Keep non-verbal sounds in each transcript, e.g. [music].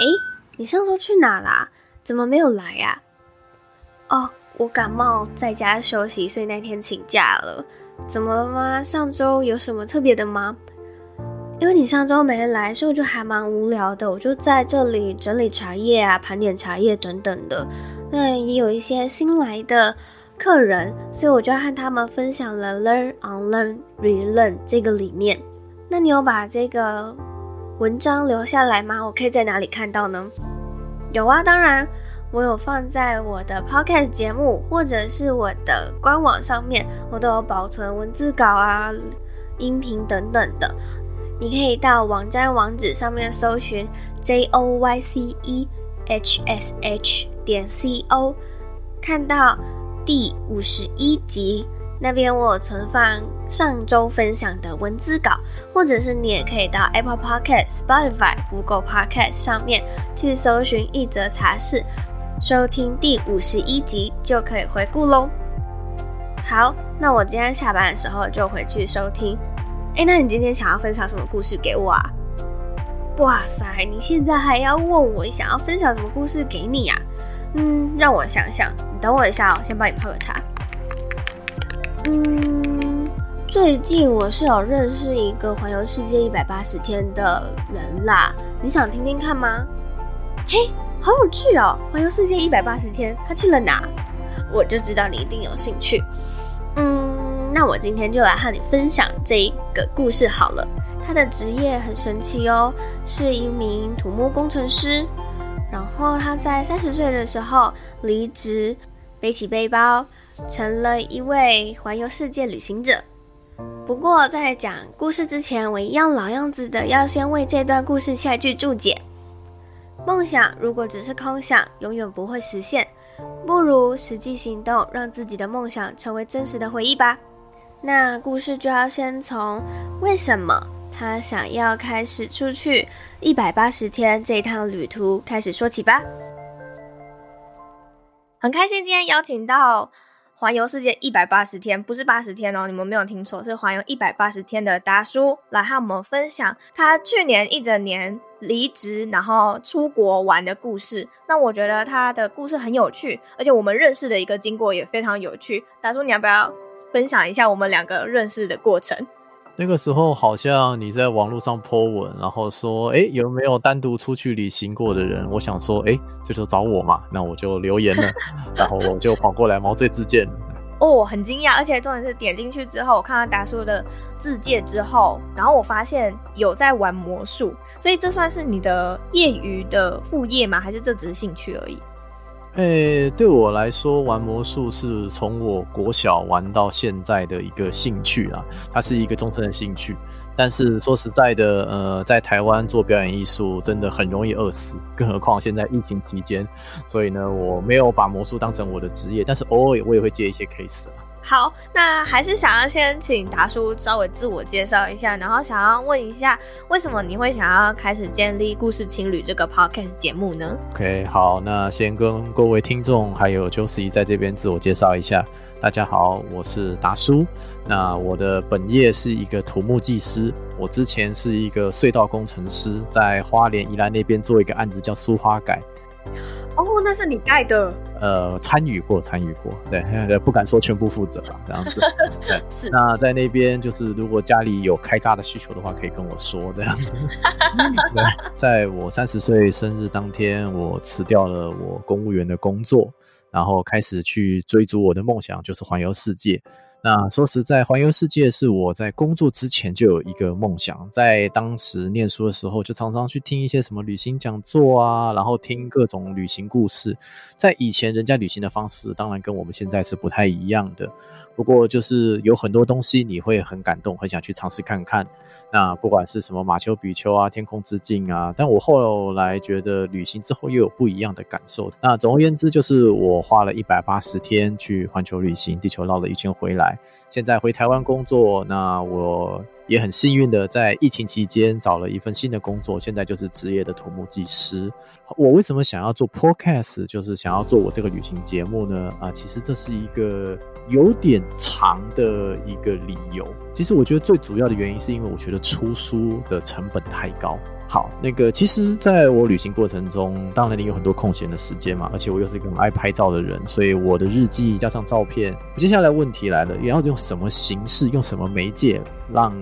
哎，你上周去哪啦？怎么没有来呀？哦，我感冒在家休息，所以那天请假了。怎么了吗？上周有什么特别的吗？因为你上周没来，所以我就还蛮无聊的。我就在这里整理茶叶啊，盘点茶叶等等的。那也有一些新来的客人，所以我就要和他们分享了 learn on learn relearn 这个理念。那你有把这个文章留下来吗？我可以在哪里看到呢？有啊，当然我有放在我的 Podcast 节目或者是我的官网上面，我都有保存文字稿啊、音频等等的。你可以到网站网址上面搜寻 j o y c e h s h 点 c o，看到第五十一集那边我有存放上周分享的文字稿，或者是你也可以到 Apple Podcast、Spotify、Google Podcast 上面去搜寻一则茶室，收听第五十一集就可以回顾喽。好，那我今天下班的时候就回去收听。哎，那你今天想要分享什么故事给我啊？哇塞，你现在还要问我想要分享什么故事给你呀？嗯，让我想想，你等我一下哦，先帮你泡个茶。嗯，最近我是有认识一个环游世界一百八十天的人啦，你想听听看吗？嘿，好有趣哦！环游世界一百八十天，他去了哪？我就知道你一定有兴趣。嗯。那我今天就来和你分享这个故事好了。他的职业很神奇哦，是一名土木工程师。然后他在三十岁的时候离职，背起背包，成了一位环游世界旅行者。不过在讲故事之前，我一样老样子的要先为这段故事下一句注解：梦想如果只是空想，永远不会实现。不如实际行动，让自己的梦想成为真实的回忆吧。那故事就要先从为什么他想要开始出去一百八十天这趟旅途开始说起吧。很开心今天邀请到环游世界一百八十天，不是八十天哦，你们没有听错，是环游一百八十天的达叔来和我们分享他去年一整年离职然后出国玩的故事。那我觉得他的故事很有趣，而且我们认识的一个经过也非常有趣。达叔，你要不要？分享一下我们两个认识的过程。那个时候好像你在网络上 po 文，然后说，哎，有没有单独出去旅行过的人？我想说，哎，这就找我嘛，那我就留言了，[laughs] 然后我就跑过来毛遂自荐。哦，很惊讶，而且重点是点进去之后，我看到达叔的自介之后，然后我发现有在玩魔术，所以这算是你的业余的副业吗？还是这只是兴趣而已？诶、对我来说，玩魔术是从我国小玩到现在的一个兴趣啊，它是一个终身的兴趣。但是说实在的，呃，在台湾做表演艺术真的很容易饿死，更何况现在疫情期间，所以呢，我没有把魔术当成我的职业，但是偶尔我也会接一些 case 啊。好，那还是想要先请达叔稍微自我介绍一下，然后想要问一下，为什么你会想要开始建立故事情侣这个 podcast 节目呢？OK，好，那先跟各位听众还有 Josie 在这边自我介绍一下。大家好，我是达叔。那我的本业是一个土木技师，我之前是一个隧道工程师，在花莲宜兰那边做一个案子叫苏花改。哦，那是你盖的？呃，参与过，参与过，对，不敢说全部负责吧，这样子。[laughs] 对，是。那在那边，就是如果家里有开炸的需求的话，可以跟我说，这样子。[laughs] 对，在我三十岁生日当天，我辞掉了我公务员的工作，然后开始去追逐我的梦想，就是环游世界。那说实在，环游世界是我在工作之前就有一个梦想，在当时念书的时候，就常常去听一些什么旅行讲座啊，然后听各种旅行故事。在以前，人家旅行的方式当然跟我们现在是不太一样的，不过就是有很多东西你会很感动，很想去尝试看看。那不管是什么马丘比丘啊、天空之境啊，但我后来觉得旅行之后又有不一样的感受。那总而言之，就是我花了一百八十天去环球旅行，地球绕了一圈回来。现在回台湾工作，那我也很幸运的在疫情期间找了一份新的工作，现在就是职业的土木技师。我为什么想要做 Podcast，就是想要做我这个旅行节目呢？啊，其实这是一个。有点长的一个理由，其实我觉得最主要的原因是因为我觉得出书的成本太高。好，那个其实在我旅行过程中，当然你有很多空闲的时间嘛，而且我又是一个很爱拍照的人，所以我的日记加上照片。接下来问题来了，也要用什么形式，用什么媒介，让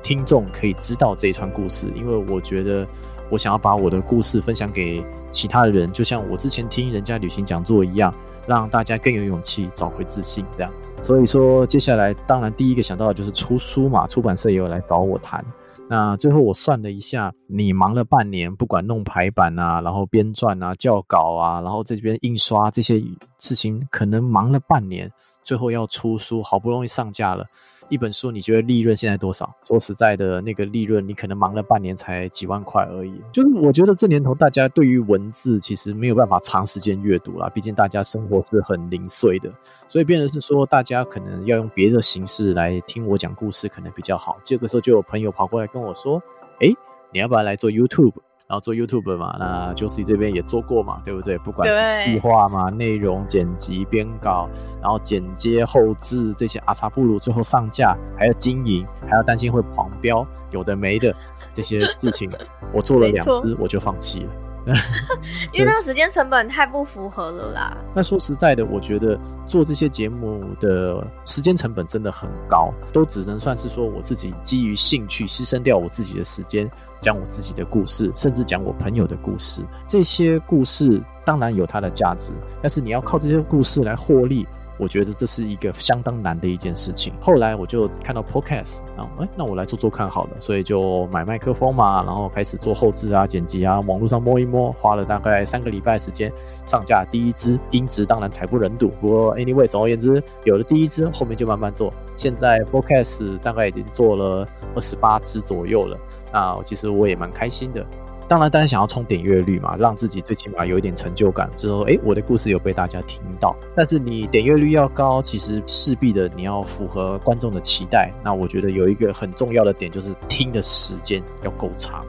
听众可以知道这一串故事？因为我觉得我想要把我的故事分享给其他的人，就像我之前听人家旅行讲座一样，让大家更有勇气找回自信这样子。所以说，接下来当然第一个想到的就是出书嘛，出版社也有来找我谈。那最后我算了一下，你忙了半年，不管弄排版啊，然后编撰啊、校稿啊，然后这边印刷这些事情，可能忙了半年，最后要出书，好不容易上架了。一本书，你觉得利润现在多少？说实在的，那个利润你可能忙了半年才几万块而已。就是我觉得这年头大家对于文字其实没有办法长时间阅读啦，毕竟大家生活是很零碎的，所以变成是说大家可能要用别的形式来听我讲故事，可能比较好。这个时候就有朋友跑过来跟我说：“诶，你要不要来做 YouTube？” 然后做 YouTube 嘛，那 Josie 这边也做过嘛，对不对？不管是计划嘛、内容剪辑、编稿，然后剪接、后置这些阿萨布鲁，最后上架还要经营，还要担心会黄标，有的没的这些事情，[laughs] 我做了两支我就放弃了，[laughs] 因为那个时间成本太不符合了啦。那说实在的，我觉得做这些节目的时间成本真的很高，都只能算是说我自己基于兴趣牺牲掉我自己的时间。讲我自己的故事，甚至讲我朋友的故事，这些故事当然有它的价值，但是你要靠这些故事来获利，我觉得这是一个相当难的一件事情。后来我就看到 Podcast，哎，那我来做做看好了，所以就买麦克风嘛，然后开始做后置啊、剪辑啊，网络上摸一摸，花了大概三个礼拜时间上架第一支，音质当然惨不忍睹。不过 anyway，总而言之，有了第一支，后面就慢慢做。现在 Podcast 大概已经做了二十八支左右了。啊，其实我也蛮开心的。当然，大家想要冲点阅率嘛，让自己最起码有一点成就感，之后，诶，我的故事有被大家听到。但是你点阅率要高，其实势必的你要符合观众的期待。那我觉得有一个很重要的点就是听的时间要够长，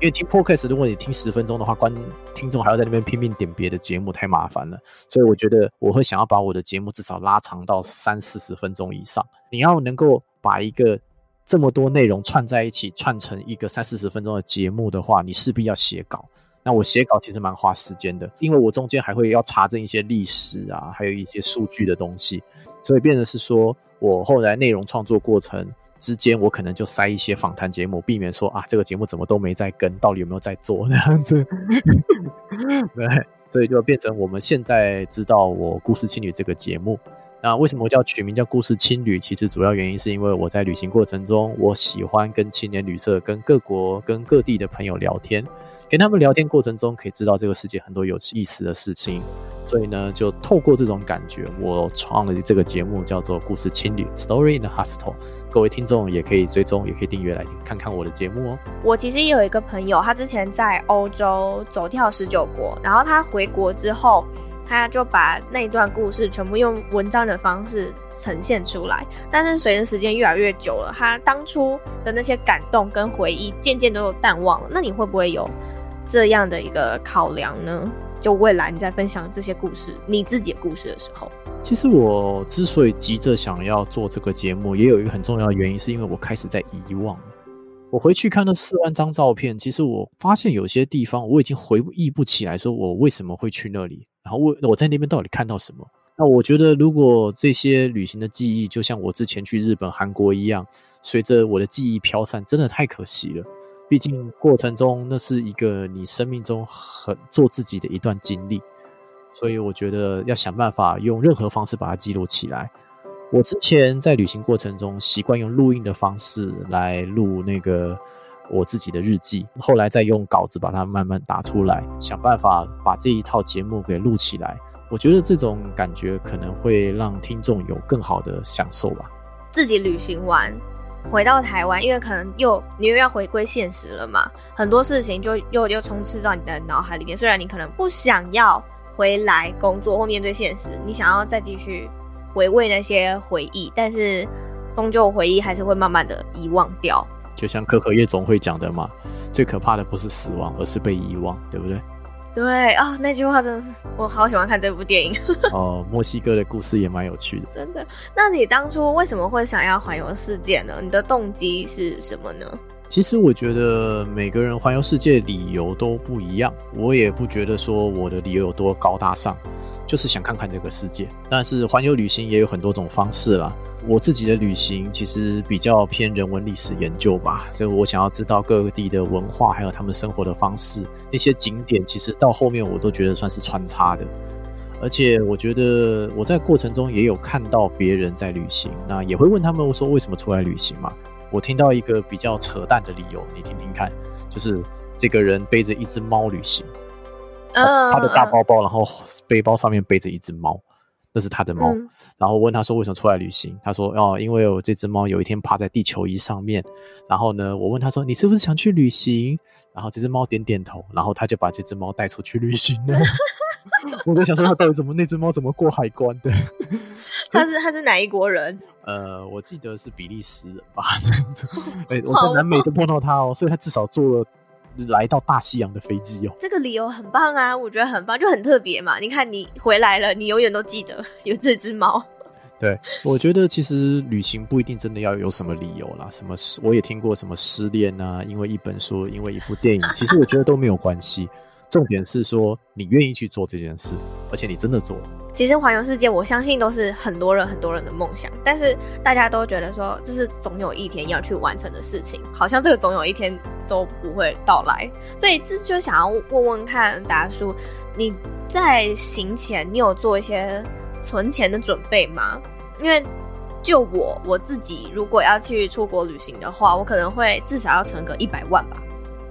因为听 Podcast 如果你听十分钟的话，观听众还要在那边拼命点别的节目，太麻烦了。所以我觉得我会想要把我的节目至少拉长到三四十分钟以上。你要能够把一个这么多内容串在一起，串成一个三四十分钟的节目的话，你势必要写稿。那我写稿其实蛮花时间的，因为我中间还会要查证一些历史啊，还有一些数据的东西，所以变成是说我后来内容创作过程之间，我可能就塞一些访谈节目，避免说啊这个节目怎么都没在跟，到底有没有在做那样子。[laughs] 对，所以就变成我们现在知道我故事青旅这个节目。那为什么我叫取名叫故事青旅？其实主要原因是因为我在旅行过程中，我喜欢跟青年旅社、跟各国、跟各地的朋友聊天，跟他们聊天过程中可以知道这个世界很多有意思的事情，所以呢，就透过这种感觉，我创了这个节目叫做故事青旅 （Story in the Hostel）。各位听众也可以追踪，也可以订阅来看看我的节目哦。我其实也有一个朋友，他之前在欧洲走跳十九国，然后他回国之后。他就把那段故事全部用文章的方式呈现出来，但是随着时间越来越久了，他当初的那些感动跟回忆渐渐都有淡忘了。那你会不会有这样的一个考量呢？就未来你在分享这些故事，你自己的故事的时候，其实我之所以急着想要做这个节目，也有一个很重要的原因，是因为我开始在遗忘。我回去看那四万张照片，其实我发现有些地方我已经回忆不起来，说我为什么会去那里。然后我我在那边到底看到什么？那我觉得，如果这些旅行的记忆，就像我之前去日本、韩国一样，随着我的记忆飘散，真的太可惜了。毕竟过程中那是一个你生命中很做自己的一段经历，所以我觉得要想办法用任何方式把它记录起来。我之前在旅行过程中习惯用录音的方式来录那个。我自己的日记，后来再用稿子把它慢慢打出来，想办法把这一套节目给录起来。我觉得这种感觉可能会让听众有更好的享受吧。自己旅行完回到台湾，因为可能又你又要回归现实了嘛，很多事情就又又充斥到你的脑海里面。虽然你可能不想要回来工作或面对现实，你想要再继续回味那些回忆，但是终究回忆还是会慢慢的遗忘掉。就像可可夜总会讲的嘛，最可怕的不是死亡，而是被遗忘，对不对？对啊、哦，那句话真的是我好喜欢看这部电影。[laughs] [laughs] 哦，墨西哥的故事也蛮有趣的。真的？那你当初为什么会想要环游世界呢？你的动机是什么呢？其实我觉得每个人环游世界理由都不一样，我也不觉得说我的理由有多高大上，就是想看看这个世界。但是环游旅行也有很多种方式啦。我自己的旅行其实比较偏人文历史研究吧，所以我想要知道各个地的文化，还有他们生活的方式。那些景点其实到后面我都觉得算是穿插的，而且我觉得我在过程中也有看到别人在旅行，那也会问他们说为什么出来旅行嘛。我听到一个比较扯淡的理由，你听听看，就是这个人背着一只猫旅行，他的大包包，然后背包上面背着一只猫，那是他的猫。嗯然后问他说为什么出来旅行？他说哦，因为我这只猫有一天趴在地球仪上面。然后呢，我问他说你是不是想去旅行？然后这只猫点点头，然后他就把这只猫带出去旅行了。[laughs] 我在想说他到底怎么那只猫怎么过海关的？[laughs] 他是他是哪一国人？呃，我记得是比利时人吧。[laughs] 哎，我在南美都碰到他哦，所以他至少做了。来到大西洋的飞机哦，这个理由很棒啊，我觉得很棒，就很特别嘛。你看你回来了，你永远都记得 [laughs] 有这只猫。对，我觉得其实旅行不一定真的要有什么理由啦，什么失，我也听过什么失恋啊，因为一本书，因为一部电影，其实我觉得都没有关系。重点是说你愿意去做这件事，而且你真的做了。其实环游世界，我相信都是很多人很多人的梦想，但是大家都觉得说这是总有一天要去完成的事情，好像这个总有一天都不会到来，所以这就想要问问看达叔，你在行前你有做一些存钱的准备吗？因为就我我自己如果要去出国旅行的话，我可能会至少要存个一百万吧。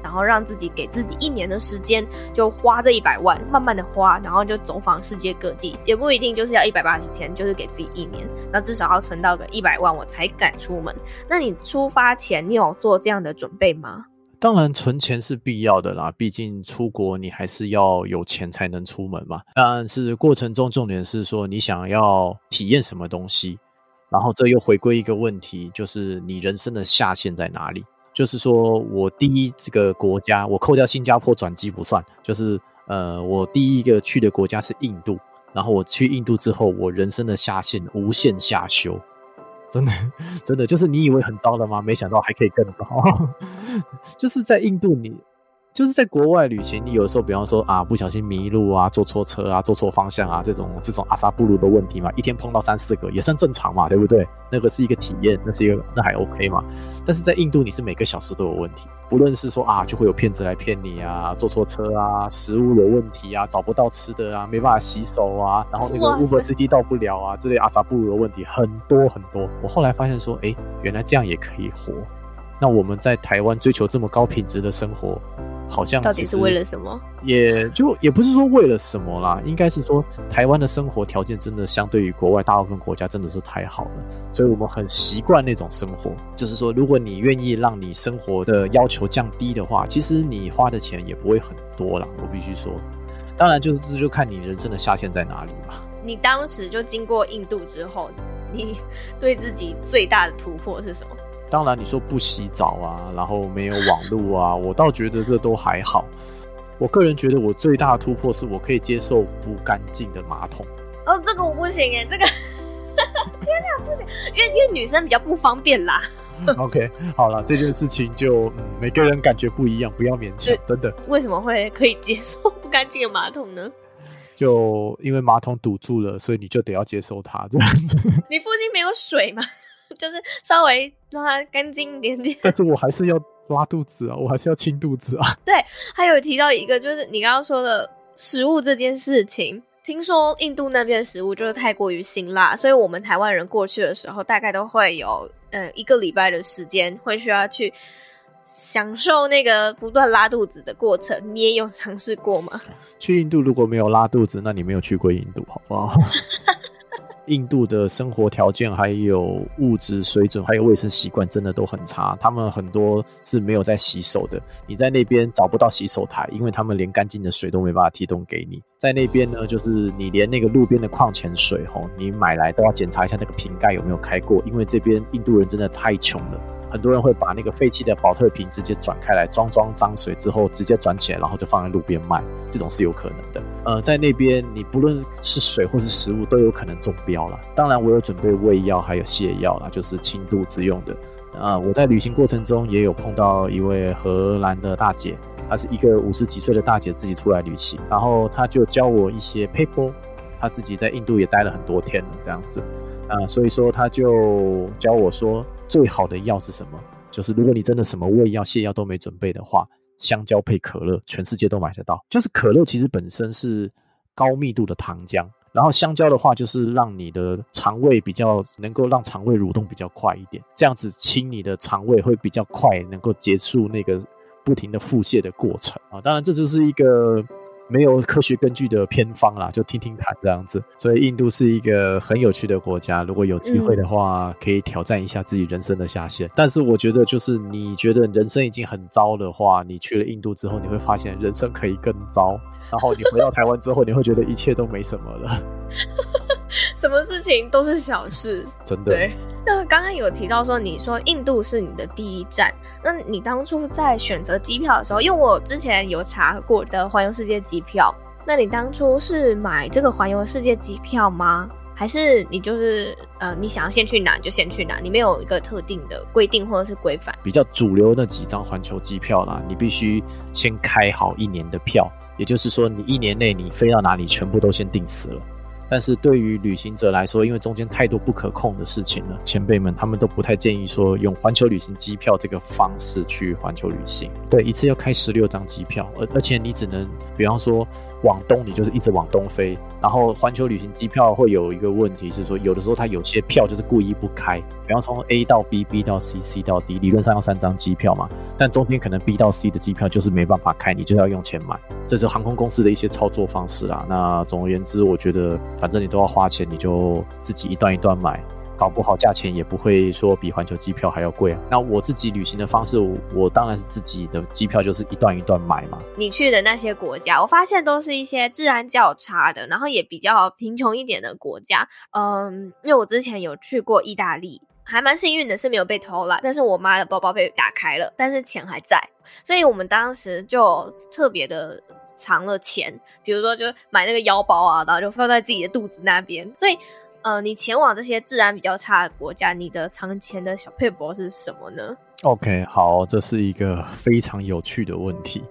然后让自己给自己一年的时间，就花这一百万，慢慢的花，然后就走访世界各地，也不一定就是要一百八十天，就是给自己一年，那至少要存到个一百万，我才敢出门。那你出发前，你有做这样的准备吗？当然，存钱是必要的啦，毕竟出国你还是要有钱才能出门嘛。但是过程中重点是说，你想要体验什么东西，然后这又回归一个问题，就是你人生的下限在哪里？就是说，我第一这个国家，我扣掉新加坡转机不算，就是呃，我第一个去的国家是印度，然后我去印度之后，我人生的下限无限下修，真的，[laughs] 真的，就是你以为很糟了吗？没想到还可以更糟，[laughs] 就是在印度你。就是在国外旅行，你有的时候，比方说啊，不小心迷路啊，坐错车啊，坐错方向啊，这种这种阿萨布鲁的问题嘛，一天碰到三四个也算正常嘛，对不对？那个是一个体验，那是一个那还 OK 嘛。但是在印度，你是每个小时都有问题，不论是说啊，就会有骗子来骗你啊，坐错车啊，食物有问题啊，找不到吃的啊，没办法洗手啊，然后那个 Uber 司机到不了啊，这类阿萨布鲁的问题很多很多。我后来发现说，哎，原来这样也可以活。那我们在台湾追求这么高品质的生活。好像到底是为了什么？也就也不是说为了什么啦，应该是说台湾的生活条件真的相对于国外大部分国家真的是太好了，所以我们很习惯那种生活。就是说，如果你愿意让你生活的要求降低的话，其实你花的钱也不会很多啦。我必须说，当然就是这就看你人生的下限在哪里嘛。你当时就经过印度之后，你 [laughs] 对自己最大的突破是什么？当然，你说不洗澡啊，然后没有网络啊，我倒觉得这都还好。我个人觉得我最大的突破是我可以接受不干净的马桶。哦，这个我不行哎，这个天哪，不行，因为因为女生比较不方便啦。OK，好了，这件事情就、嗯、每个人感觉不一样，不要勉强，真的。为什么会可以接受不干净的马桶呢？就因为马桶堵住了，所以你就得要接受它这样子。你附近没有水吗？就是稍微让它干净一点点，[laughs] 但是我还是要拉肚子啊，我还是要清肚子啊。对，还有提到一个，就是你刚刚说的食物这件事情。听说印度那边食物就是太过于辛辣，所以我们台湾人过去的时候，大概都会有嗯一个礼拜的时间，会需要去享受那个不断拉肚子的过程。你也有尝试过吗？去印度如果没有拉肚子，那你没有去过印度，好不好？[laughs] 印度的生活条件，还有物质水准，还有卫生习惯，真的都很差。他们很多是没有在洗手的，你在那边找不到洗手台，因为他们连干净的水都没办法提供给你。在那边呢，就是你连那个路边的矿泉水，吼，你买来都要检查一下那个瓶盖有没有开过，因为这边印度人真的太穷了。很多人会把那个废弃的宝特瓶直接转开来装装脏水之后，直接转起来，然后就放在路边卖，这种是有可能的。呃，在那边你不论是水或是食物都有可能中标了。当然，我有准备胃药还有泻药啦，就是清肚子用的。啊，我在旅行过程中也有碰到一位荷兰的大姐，她是一个五十几岁的大姐，自己出来旅行，然后她就教我一些 paper，，她自己在印度也待了很多天了，这样子，啊，所以说她就教我说，最好的药是什么？就是如果你真的什么胃药、泻药都没准备的话，香蕉配可乐，全世界都买得到。就是可乐其实本身是高密度的糖浆。然后香蕉的话，就是让你的肠胃比较能够让肠胃蠕动比较快一点，这样子清你的肠胃会比较快，能够结束那个不停的腹泻的过程啊。当然，这就是一个没有科学根据的偏方啦，就听听看这样子。所以，印度是一个很有趣的国家，如果有机会的话，可以挑战一下自己人生的下限。但是，我觉得就是你觉得人生已经很糟的话，你去了印度之后，你会发现人生可以更糟。然后你回到台湾之后，你会觉得一切都没什么了，什么事情都是小事，真的。对。那刚刚有提到说，你说印度是你的第一站，那你当初在选择机票的时候，因为我之前有查过的环游世界机票，那你当初是买这个环游世界机票吗？还是你就是呃，你想要先去哪就先去哪，你没有一个特定的规定或者是规范？比较主流那几张环球机票啦，你必须先开好一年的票。也就是说，你一年内你飞到哪里，全部都先定死了。但是对于旅行者来说，因为中间太多不可控的事情了，前辈们他们都不太建议说用环球旅行机票这个方式去环球旅行。对，一次要开十六张机票，而而且你只能，比方说。往东，你就是一直往东飞。然后环球旅行机票会有一个问题是说，有的时候它有些票就是故意不开。比方从 A 到 B，B 到 C，C 到 D，理论上要三张机票嘛，但中间可能 B 到 C 的机票就是没办法开，你就要用钱买。这是航空公司的一些操作方式啦。那总而言之，我觉得反正你都要花钱，你就自己一段一段买。搞不好价钱也不会说比环球机票还要贵啊。那我自己旅行的方式，我当然是自己的机票就是一段一段买嘛。你去的那些国家，我发现都是一些治安较差的，然后也比较贫穷一点的国家。嗯，因为我之前有去过意大利，还蛮幸运的是没有被偷了，但是我妈的包包被打开了，但是钱还在，所以我们当时就特别的藏了钱，比如说就买那个腰包啊，然后就放在自己的肚子那边，所以。呃，你前往这些治安比较差的国家，你的藏钱的小配博是什么呢？OK，好，这是一个非常有趣的问题。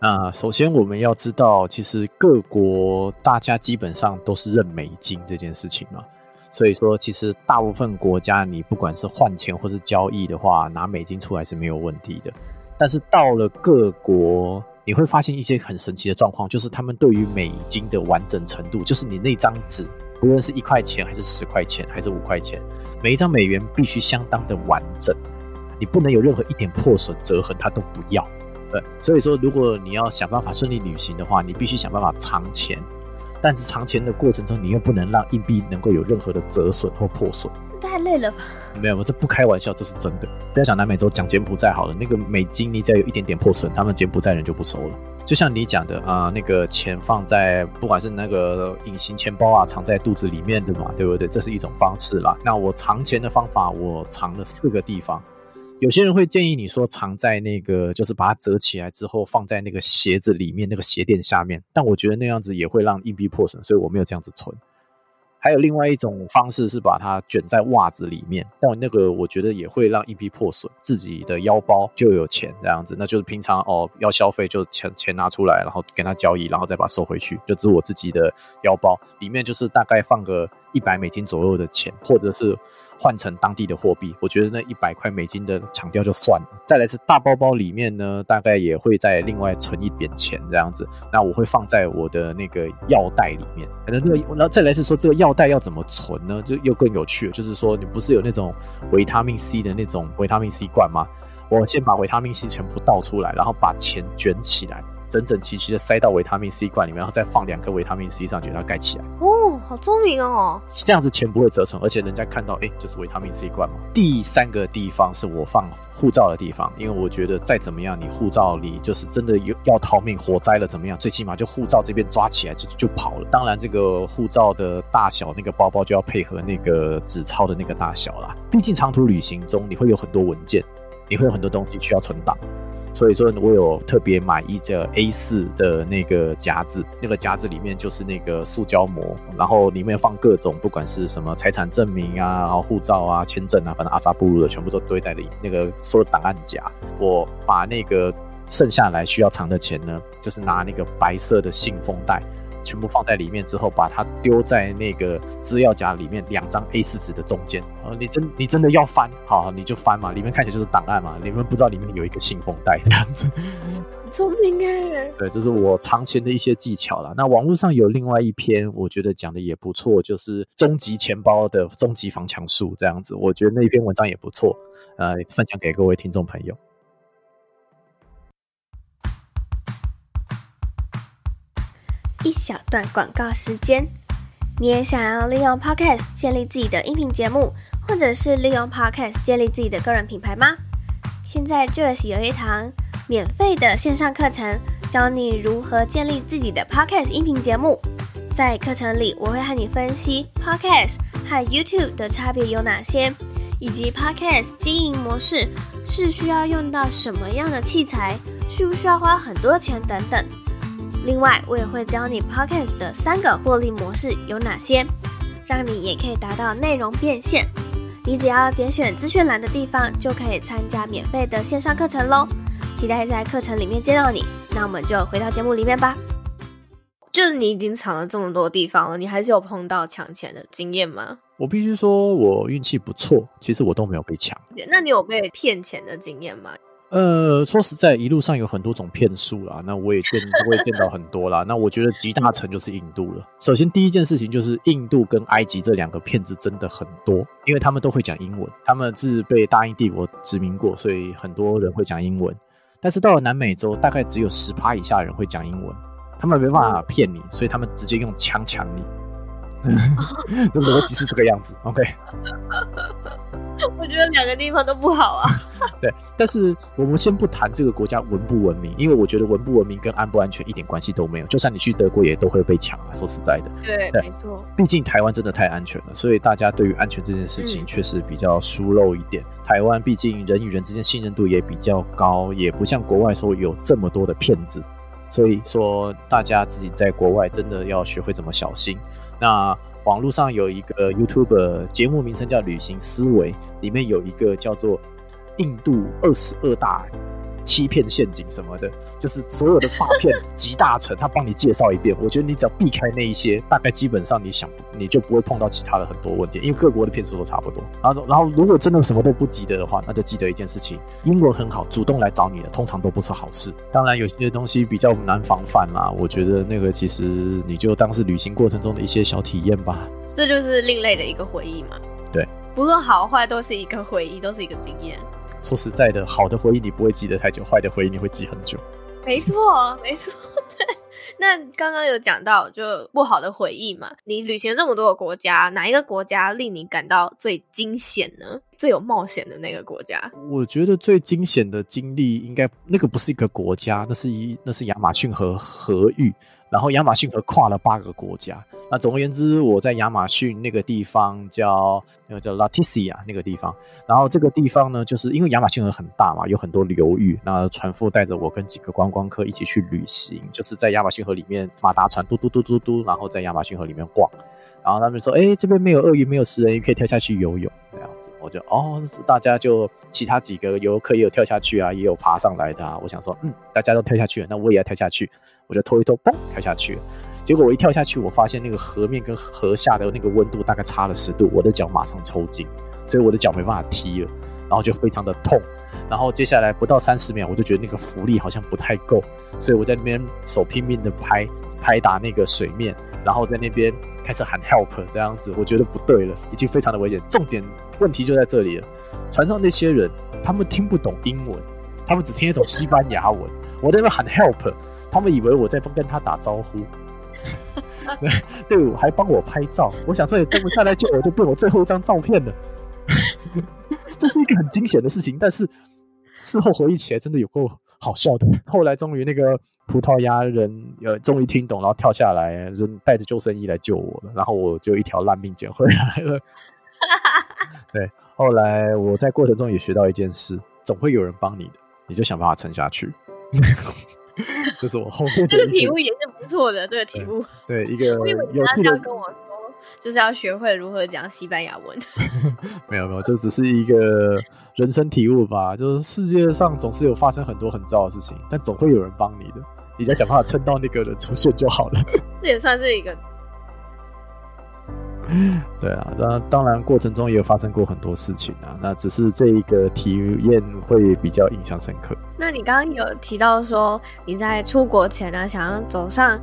那首先我们要知道，其实各国大家基本上都是认美金这件事情嘛，所以说其实大部分国家你不管是换钱或是交易的话，拿美金出来是没有问题的。但是到了各国，你会发现一些很神奇的状况，就是他们对于美金的完整程度，就是你那张纸。不论是一块钱还是十块钱还是五块钱，每一张美元必须相当的完整，你不能有任何一点破损折痕，它都不要。对，所以说如果你要想办法顺利旅行的话，你必须想办法藏钱，但是藏钱的过程中，你又不能让硬币能够有任何的折损或破损。太累了吧？没有，这不开玩笑，这是真的。不要讲南美洲，讲柬埔寨好了。那个美金，你只要有一点点破损，他们柬埔寨人就不收了。就像你讲的啊、那个钱放在不管是那个隐形钱包啊，藏在肚子里面的嘛，对不对？这是一种方式啦。那我藏钱的方法，我藏了四个地方。有些人会建议你说藏在那个，就是把它折起来之后放在那个鞋子里面那个鞋垫下面，但我觉得那样子也会让硬币破损，所以我没有这样子存。还有另外一种方式是把它卷在袜子里面，但那个我觉得也会让硬币破损。自己的腰包就有钱这样子，那就是平常哦要消费就钱钱拿出来，然后跟他交易，然后再把它收回去，就只我自己的腰包里面就是大概放个一百美金左右的钱，或者是。换成当地的货币，我觉得那一百块美金的抢掉就算了。再来是大包包里面呢，大概也会再另外存一点钱这样子。那我会放在我的那个药袋里面。可能这个，然后再来是说这个药袋要怎么存呢？就又更有趣了，就是说你不是有那种维他命 C 的那种维他命 C 罐吗？我先把维他命 C 全部倒出来，然后把钱卷起来。整整齐齐的塞到维他命 C 罐里面，然后再放两颗维他命 C 上去，然后盖起来。哦，好聪明哦！这样子钱不会折损，而且人家看到，哎、欸，就是维他命 C 罐嘛。第三个地方是我放护照的地方，因为我觉得再怎么样，你护照里就是真的有要逃命，火灾了怎么样，最起码就护照这边抓起来就就跑了。当然，这个护照的大小，那个包包就要配合那个纸钞的那个大小啦。毕竟长途旅行中你会有很多文件，你会有很多东西需要存档。所以说我有特别买一个 A4 的那个夹子，那个夹子里面就是那个塑胶膜，然后里面放各种不管是什么财产证明啊，护照啊、签证啊，反正阿萨布鲁的全部都堆在里那个所有档案夹。我把那个剩下来需要藏的钱呢，就是拿那个白色的信封袋。全部放在里面之后，把它丢在那个资料夹里面，两张 A4 纸的中间。啊，你真你真的要翻，好，你就翻嘛，里面看起来就是档案嘛，你们不知道里面有一个信封袋这样子。聪明哎，对，这是我藏钱的一些技巧啦。那网络上有另外一篇，我觉得讲的也不错，就是终极钱包的终极防墙术这样子。我觉得那篇文章也不错，呃，分享给各位听众朋友。一小段广告时间，你也想要利用 Podcast 建立自己的音频节目，或者是利用 Podcast 建立自己的个人品牌吗？现在 JOS 有一堂免费的线上课程，教你如何建立自己的 Podcast 音频节目。在课程里，我会和你分析 Podcast 和 YouTube 的差别有哪些，以及 Podcast 经营模式是需要用到什么样的器材，需不需要花很多钱等等。另外，我也会教你 Podcast 的三个获利模式有哪些，让你也可以达到内容变现。你只要点选资讯栏的地方，就可以参加免费的线上课程喽。期待在课程里面见到你。那我们就回到节目里面吧。就是你已经藏了这么多地方了，你还是有碰到抢钱的经验吗？我必须说，我运气不错，其实我都没有被抢。那你有被骗钱的经验吗？呃，说实在，一路上有很多种骗术啦，那我也见，我也见到很多啦。那我觉得集大成就是印度了。首先，第一件事情就是印度跟埃及这两个骗子真的很多，因为他们都会讲英文，他们是被大英帝国殖民过，所以很多人会讲英文。但是到了南美洲，大概只有十趴以下的人会讲英文，他们没办法骗你，所以他们直接用枪抢你。[laughs] 这逻辑是这个样子，OK。我觉得两个地方都不好啊。[laughs] 对，但是我们先不谈这个国家文不文明，因为我觉得文不文明跟安不安全一点关系都没有。就算你去德国，也都会被抢啊。说实在的，对，对没错。毕竟台湾真的太安全了，所以大家对于安全这件事情确实比较疏漏一点。嗯、台湾毕竟人与人之间信任度也比较高，也不像国外说有这么多的骗子。所以说，大家自己在国外真的要学会怎么小心。那。网络上有一个 YouTube 节目，名称叫《旅行思维》，里面有一个叫做《印度二十二大欺骗陷阱》什么的，就是所有的诈骗集大成，他帮你介绍一遍。我觉得你只要避开那一些，大概基本上你想你就不会碰到其他的很多问题，因为各国的骗术都差不多。然后，然后如果真的什么都不记得的话，那就记得一件事情：英文很好，主动来找你的通常都不是好事。当然，有些东西比较难防范啦。我觉得那个其实你就当是旅行过程中的一些小体验吧。这就是另类的一个回忆嘛。对，不论好坏，都是一个回忆，都是一个经验。说实在的，好的回忆你不会记得太久，坏的回忆你会记很久。没错，没错，对。[laughs] 那刚刚有讲到就不好的回忆嘛？你旅行这么多个国家，哪一个国家令你感到最惊险呢？最有冒险的那个国家？我觉得最惊险的经历，应该那个不是一个国家，那是一那是亚马逊河河域。然后亚马逊河跨了八个国家。那总而言之，我在亚马逊那个地方叫那个叫 Laticia 那个地方。然后这个地方呢，就是因为亚马逊河很大嘛，有很多流域。那船夫带着我跟几个观光客一起去旅行，就是在亚马逊河里面马达船嘟嘟嘟嘟嘟，然后在亚马逊河里面逛。然后他们说：“哎，这边没有鳄鱼，没有食人鱼，可以跳下去游泳。”这样子，我就哦，大家就其他几个游客也有跳下去啊，也有爬上来的啊。我想说，嗯，大家都跳下去了，那我也要跳下去。我就拖一拖，嘣，跳下去。结果我一跳下去，我发现那个河面跟河下的那个温度大概差了十度，我的脚马上抽筋，所以我的脚没办法踢了，然后就非常的痛。然后接下来不到三十秒，我就觉得那个浮力好像不太够，所以我在那边手拼命的拍拍打那个水面，然后在那边开始喊 help 这样子，我觉得不对了，已经非常的危险。重点问题就在这里了，船上那些人他们听不懂英文，他们只听得懂西班牙文，我在那边喊 help。他们以为我在跟他打招呼，[laughs] 对，对我还帮我拍照。我想说也跟不下来救我，就变我最后一张照片了。[laughs] 这是一个很惊险的事情，但是事后回忆起来真的有够好笑的。[laughs] 后来终于那个葡萄牙人呃终于听懂，然后跳下来，就带着救生衣来救我了。然后我就一条烂命捡回来了。[laughs] 对，后来我在过程中也学到一件事：总会有人帮你的。你就想办法撑下去。[laughs] 这是我后面这个题目也是不错的，这个题目对，一个有趣的跟我说，就是要学会如何讲西班牙文。[laughs] [laughs] 没有没有，这只是一个人生体悟吧。就是世界上总是有发生很多很糟的事情，但总会有人帮你的，你在想办法撑到那个人出现就好了。[laughs] 这也算是一个。对啊，那当然过程中也有发生过很多事情啊，那只是这一个体验会比较印象深刻。那你刚刚有提到说你在出国前呢，想要走上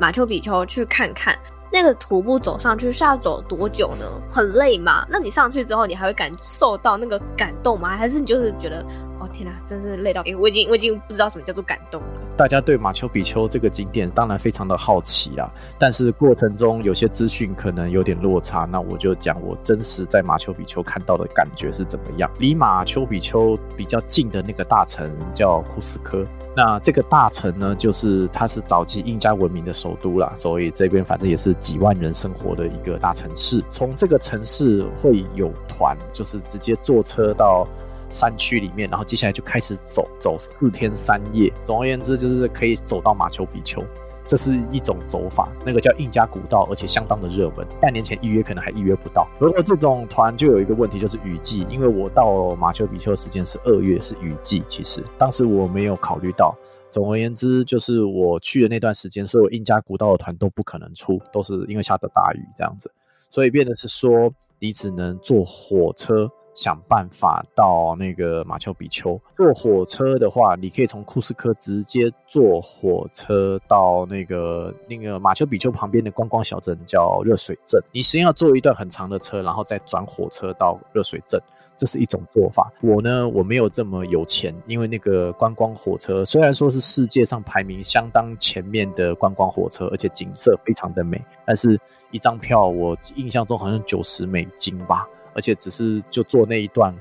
马丘比丘去看看。那个徒步走上去是要走多久呢？很累吗？那你上去之后，你还会感受到那个感动吗？还是你就是觉得，哦天哪，真是累到，欸，我已经我已经不知道什么叫做感动了。大家对马丘比丘这个景点当然非常的好奇啦，但是过程中有些资讯可能有点落差，那我就讲我真实在马丘比丘看到的感觉是怎么样。离马丘比丘比较近的那个大城叫库斯科。那这个大城呢，就是它是早期印加文明的首都啦，所以这边反正也是几万人生活的一个大城市。从这个城市会有团，就是直接坐车到山区里面，然后接下来就开始走，走四天三夜。总而言之，就是可以走到马丘比丘。这是一种走法，那个叫印加古道，而且相当的热门。半年前预约可能还预约不到。不过这种团就有一个问题，就是雨季。因为我到马丘比丘的时间是二月，是雨季。其实当时我没有考虑到。总而言之，就是我去的那段时间，所有印加古道的团都不可能出，都是因为下的大雨这样子，所以变得是说你只能坐火车。想办法到那个马丘比丘。坐火车的话，你可以从库斯科直接坐火车到那个那个马丘比丘旁边的观光小镇叫热水镇。你先要坐一段很长的车，然后再转火车到热水镇，这是一种做法。我呢，我没有这么有钱，因为那个观光火车虽然说是世界上排名相当前面的观光火车，而且景色非常的美，但是一张票我印象中好像九十美金吧。而且只是就坐那一段，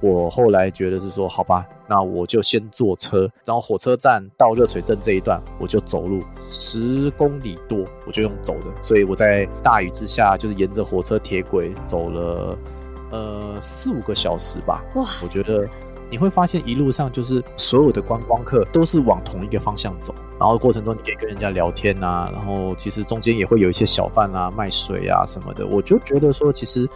我后来觉得是说，好吧，那我就先坐车，然后火车站到热水镇这一段，我就走路十公里多，我就用走的。所以我在大雨之下，就是沿着火车铁轨走了呃四五个小时吧。哇，我觉得你会发现一路上就是所有的观光客都是往同一个方向走，然后过程中你可以跟人家聊天啊，然后其实中间也会有一些小贩啊卖水啊什么的，我就觉得说其实。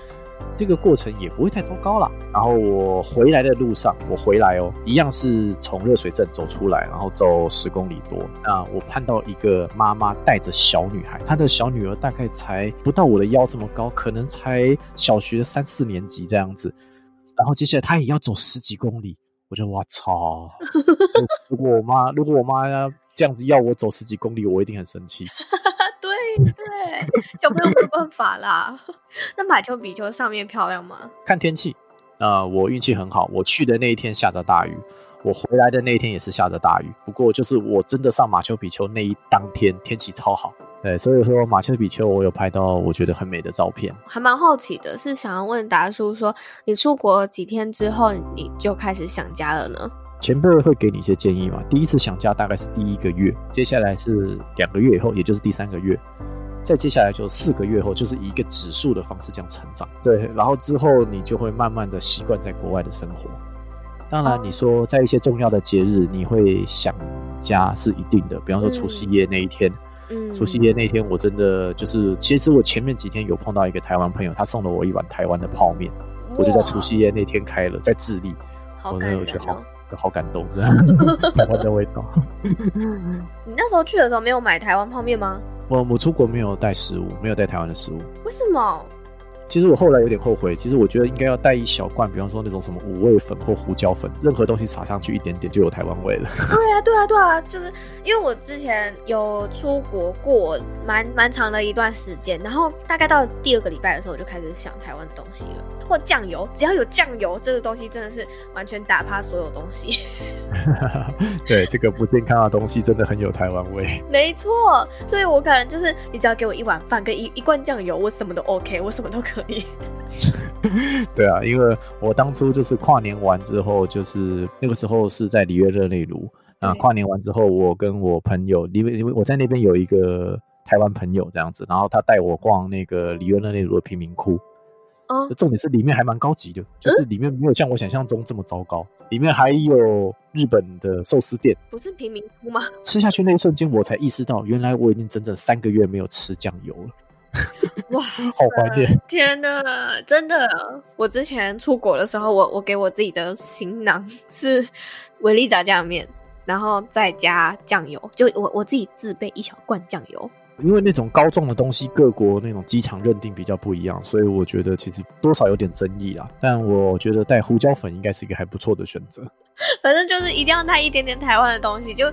这个过程也不会太糟糕了。然后我回来的路上，我回来哦，一样是从热水镇走出来，然后走十公里多。那我看到一个妈妈带着小女孩，她的小女儿大概才不到我的腰这么高，可能才小学三四年级这样子。然后接下来她也要走十几公里，我就哇操！[laughs] 如果我妈，如果我妈这样子要我走十几公里，我一定很生气。对，小朋友没有办法啦。那马丘比丘上面漂亮吗？看天气。呃，我运气很好，我去的那一天下着大雨，我回来的那一天也是下着大雨。不过就是我真的上马丘比丘那一当天天气超好。对，所以说马丘比丘我有拍到我觉得很美的照片。还蛮好奇的，是想要问达叔说，你出国几天之后你就开始想家了呢？前辈会给你一些建议嘛？第一次想家大概是第一个月，接下来是两个月以后，也就是第三个月，再接下来就四个月后，就是以一个指数的方式这样成长。对，然后之后你就会慢慢的习惯在国外的生活。当然，你说在一些重要的节日，你会想家是一定的。比方说除夕夜那一天，嗯，除夕夜那天我真的就是，其实我前面几天有碰到一个台湾朋友，他送了我一碗台湾的泡面，我就在除夕夜那天开了，在智利，好感人哦。我觉得好好感动，这样台湾的味道。[laughs] [laughs] 你那时候去的时候没有买台湾泡面吗？我我出国没有带食物，没有带台湾的食物。为什么？其实我后来有点后悔。其实我觉得应该要带一小罐，比方说那种什么五味粉或胡椒粉，任何东西撒上去一点点就有台湾味了。[laughs] 对啊，对啊，对啊，就是因为我之前有出国过蛮蛮长的一段时间，然后大概到第二个礼拜的时候，我就开始想台湾的东西了。或酱油，只要有酱油，这个东西真的是完全打趴所有东西。[laughs] 对，这个不健康的东西真的很有台湾味。[laughs] 没错，所以我可能就是你只要给我一碗饭跟一一罐酱油，我什么都 OK，我什么都可以。[laughs] 对啊，因为我当初就是跨年完之后，就是那个时候是在里约热内卢。啊跨年完之后，我跟我朋友，因为因为我在那边有一个台湾朋友这样子，然后他带我逛那个里约热内卢的贫民窟。哦，重点是里面还蛮高级的，就是里面没有像我想象中这么糟糕，里面还有日本的寿司店，不是贫民窟吗？吃下去那一瞬间，我才意识到，原来我已经整整三个月没有吃酱油了。[laughs] 哇，好怀念！天哪，真的！我之前出国的时候，我我给我自己的行囊是维力炸酱面，然后再加酱油，就我我自己自备一小罐酱油。因为那种高重的东西，各国那种机场认定比较不一样，所以我觉得其实多少有点争议啦。但我觉得带胡椒粉应该是一个还不错的选择。[laughs] 反正就是一定要带一点点台湾的东西，就。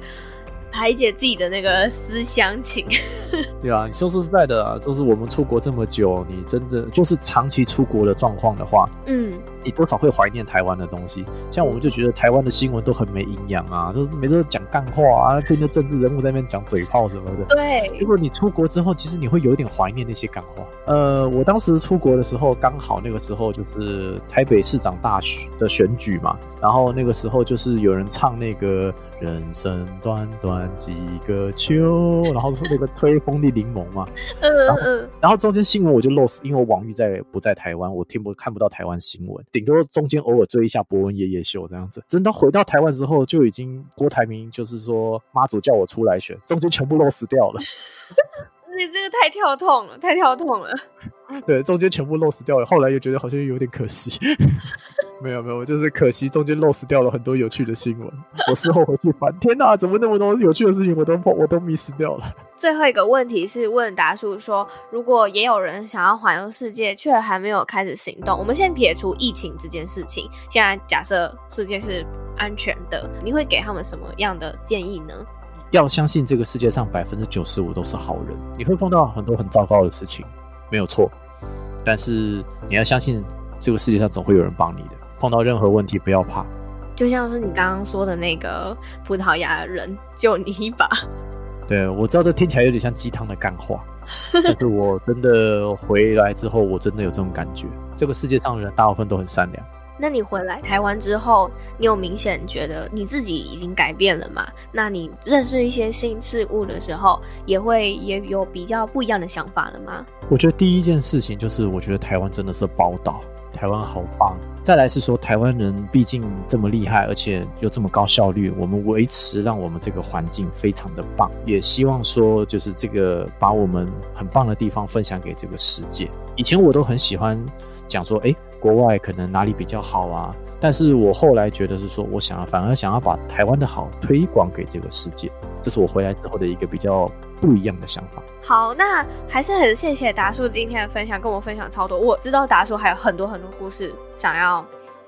排解自己的那个思乡情，[laughs] 对啊，你说实在的啊，就是我们出国这么久，你真的就是长期出国的状况的话，嗯，你多少会怀念台湾的东西。像我们就觉得台湾的新闻都很没营养啊，就是每次都讲干话啊，跟着政治人物在那边讲嘴炮什么的。对，如果你出国之后，其实你会有点怀念那些干话。呃，我当时出国的时候，刚好那个时候就是台北市长大选的选举嘛。然后那个时候就是有人唱那个人生短短几个秋，然后是那个推风的柠檬嘛，嗯嗯嗯，然后中间新闻我就 lost，因为我网域在不在台湾，我听不看不到台湾新闻，顶多中间偶尔追一下博文夜夜秀这样子。真到回到台湾之后，就已经郭台铭就是说妈祖叫我出来选，中间全部 lost 掉了。[laughs] 你这个太跳痛了，太跳痛了。[laughs] 对，中间全部 lost 掉了，后来又觉得好像有点可惜。没有没有，就是可惜中间 lost 掉了很多有趣的新闻。我事后回去翻，天哪，怎么那么多有趣的事情我都我都 miss 掉了。[laughs] 最后一个问题是问达叔说，如果也有人想要环游世界，却还没有开始行动，我们先撇除疫情这件事情，现在假设世界是安全的，你会给他们什么样的建议呢？要相信这个世界上百分之九十五都是好人，你会碰到很多很糟糕的事情，没有错。但是你要相信，这个世界上总会有人帮你的。碰到任何问题不要怕，就像是你刚刚说的那个葡萄牙人救你一把。对，我知道这听起来有点像鸡汤的干话，[laughs] 但是我真的回来之后，我真的有这种感觉。这个世界上的人大部分都很善良。那你回来台湾之后，你有明显觉得你自己已经改变了吗？那你认识一些新事物的时候，也会也有比较不一样的想法了吗？我觉得第一件事情就是，我觉得台湾真的是宝岛，台湾好棒。再来是说，台湾人毕竟这么厉害，而且又这么高效率，我们维持让我们这个环境非常的棒。也希望说，就是这个把我们很棒的地方分享给这个世界。以前我都很喜欢讲说，哎。国外可能哪里比较好啊？但是我后来觉得是说，我想要反而想要把台湾的好推广给这个世界，这是我回来之后的一个比较不一样的想法。好，那还是很谢谢达叔今天的分享，跟我分享超多。我知道达叔还有很多很多故事想要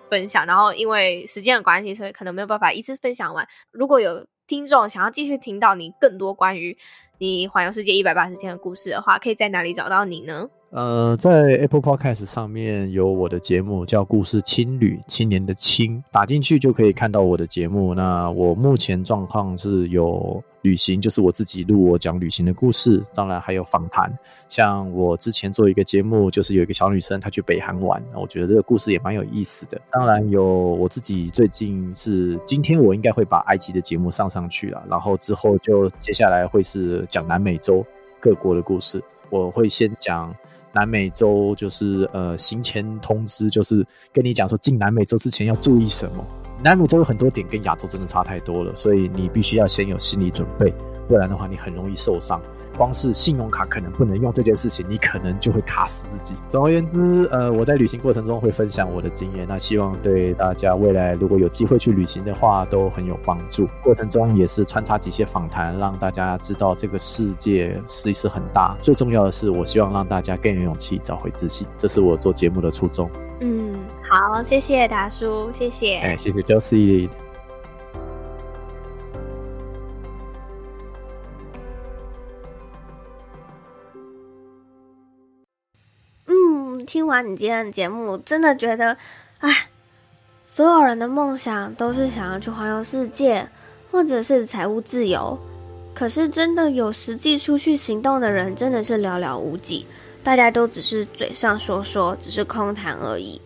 分享，然后因为时间的关系，所以可能没有办法一次分享完。如果有听众想要继续听到你更多关于你环游世界一百八十天的故事的话，可以在哪里找到你呢？呃，在 Apple Podcast 上面有我的节目，叫《故事青旅》，青年的青，打进去就可以看到我的节目。那我目前状况是有旅行，就是我自己录我讲旅行的故事，当然还有访谈。像我之前做一个节目，就是有一个小女生她去北韩玩，我觉得这个故事也蛮有意思的。当然有我自己最近是今天我应该会把埃及的节目上上去了，然后之后就接下来会是讲南美洲各国的故事，我会先讲。南美洲就是呃行前通知，就是跟你讲说进南美洲之前要注意什么。南美洲有很多点跟亚洲真的差太多了，所以你必须要先有心理准备，不然的话你很容易受伤。光是信用卡可能不能用这件事情，你可能就会卡死自己。总而言之，呃，我在旅行过程中会分享我的经验，那希望对大家未来如果有机会去旅行的话都很有帮助。过程中也是穿插几些访谈，让大家知道这个世界其实很大。最重要的是，我希望让大家更有勇气找回自信，这是我做节目的初衷。嗯，好，谢谢达叔，谢谢。哎，谢谢 Josie。听完你今天的节目，真的觉得，哎，所有人的梦想都是想要去环游世界，或者是财务自由。可是，真的有实际出去行动的人，真的是寥寥无几。大家都只是嘴上说说，只是空谈而已。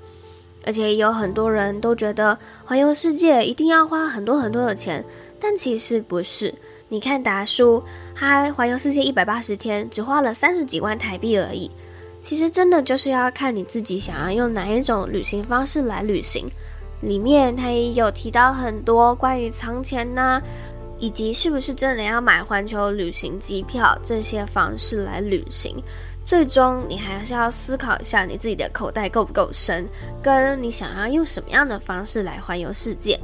而且，也有很多人都觉得环游世界一定要花很多很多的钱，但其实不是。你看达叔，他环游世界一百八十天，只花了三十几万台币而已。其实真的就是要看你自己想要用哪一种旅行方式来旅行。里面他也有提到很多关于藏钱呐、以及是不是真的要买环球旅行机票这些方式来旅行。最终你还是要思考一下你自己的口袋够不够深，跟你想要用什么样的方式来环游世界。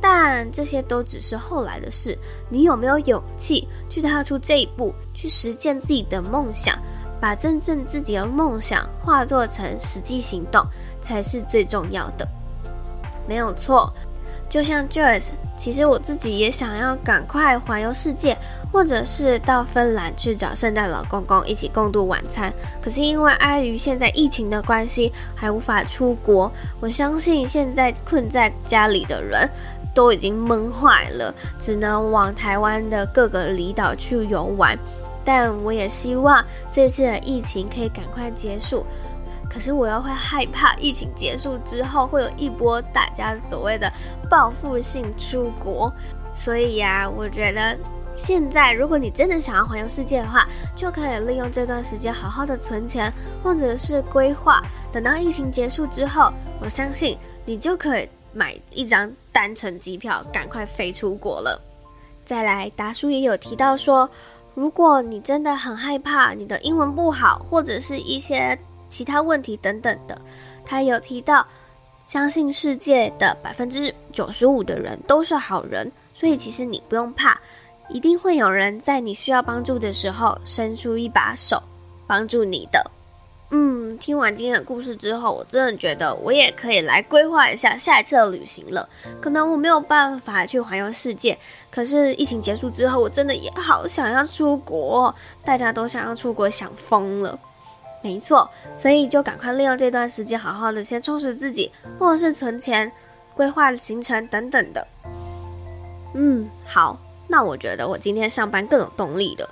但这些都只是后来的事，你有没有勇气去踏出这一步，去实践自己的梦想，把真正自己的梦想化作成实际行动，才是最重要的。没有错，就像 Joyce，其实我自己也想要赶快环游世界，或者是到芬兰去找圣诞老公公一起共度晚餐。可是因为碍于现在疫情的关系，还无法出国。我相信现在困在家里的人都已经闷坏了，只能往台湾的各个离岛去游玩。但我也希望这次的疫情可以赶快结束。可是我又会害怕疫情结束之后会有一波大家所谓的报复性出国，所以呀、我觉得现在如果你真的想要环游世界的话，就可以利用这段时间好好的存钱，或者是规划，等到疫情结束之后，我相信你就可以买一张单程机票，赶快飞出国了。再来，达叔也有提到说，如果你真的很害怕你的英文不好，或者是一些。其他问题等等的，他有提到，相信世界的百分之九十五的人都是好人，所以其实你不用怕，一定会有人在你需要帮助的时候伸出一把手帮助你的。嗯，听完今天的故事之后，我真的觉得我也可以来规划一下下一次的旅行了。可能我没有办法去环游世界，可是疫情结束之后，我真的也好想要出国，大家都想要出国，想疯了。没错，所以就赶快利用这段时间，好好的先充实自己，或者是存钱、规划行程等等的。嗯，好，那我觉得我今天上班更有动力了，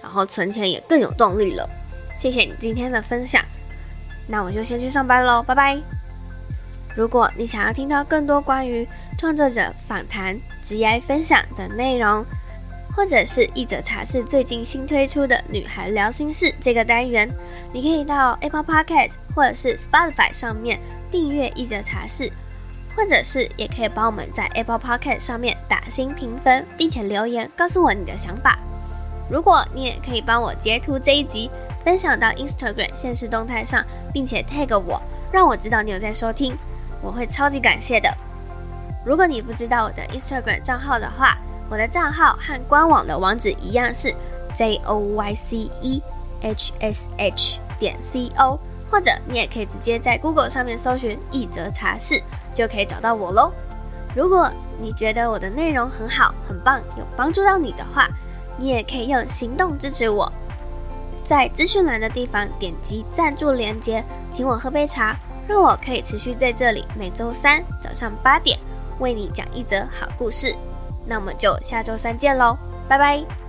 然后存钱也更有动力了。谢谢你今天的分享，那我就先去上班喽，拜拜。如果你想要听到更多关于创作者访谈、职业分享的内容，或者是一则茶室最近新推出的“女孩聊心事”这个单元，你可以到 Apple Podcast 或者是 Spotify 上面订阅一则茶室，或者是也可以帮我们在 Apple Podcast 上面打星评分，并且留言告诉我你的想法。如果你也可以帮我截图这一集，分享到 Instagram 现实动态上，并且 tag 我，让我知道你有在收听，我会超级感谢的。如果你不知道我的 Instagram 账号的话，我的账号和官网的网址一样是 j o y c e h s h 点 c o，或者你也可以直接在 Google 上面搜寻一则茶室，就可以找到我喽。如果你觉得我的内容很好、很棒，有帮助到你的话，你也可以用行动支持我，在资讯栏的地方点击赞助连接，请我喝杯茶，让我可以持续在这里每周三早上八点为你讲一则好故事。那我们就下周三见喽，拜拜。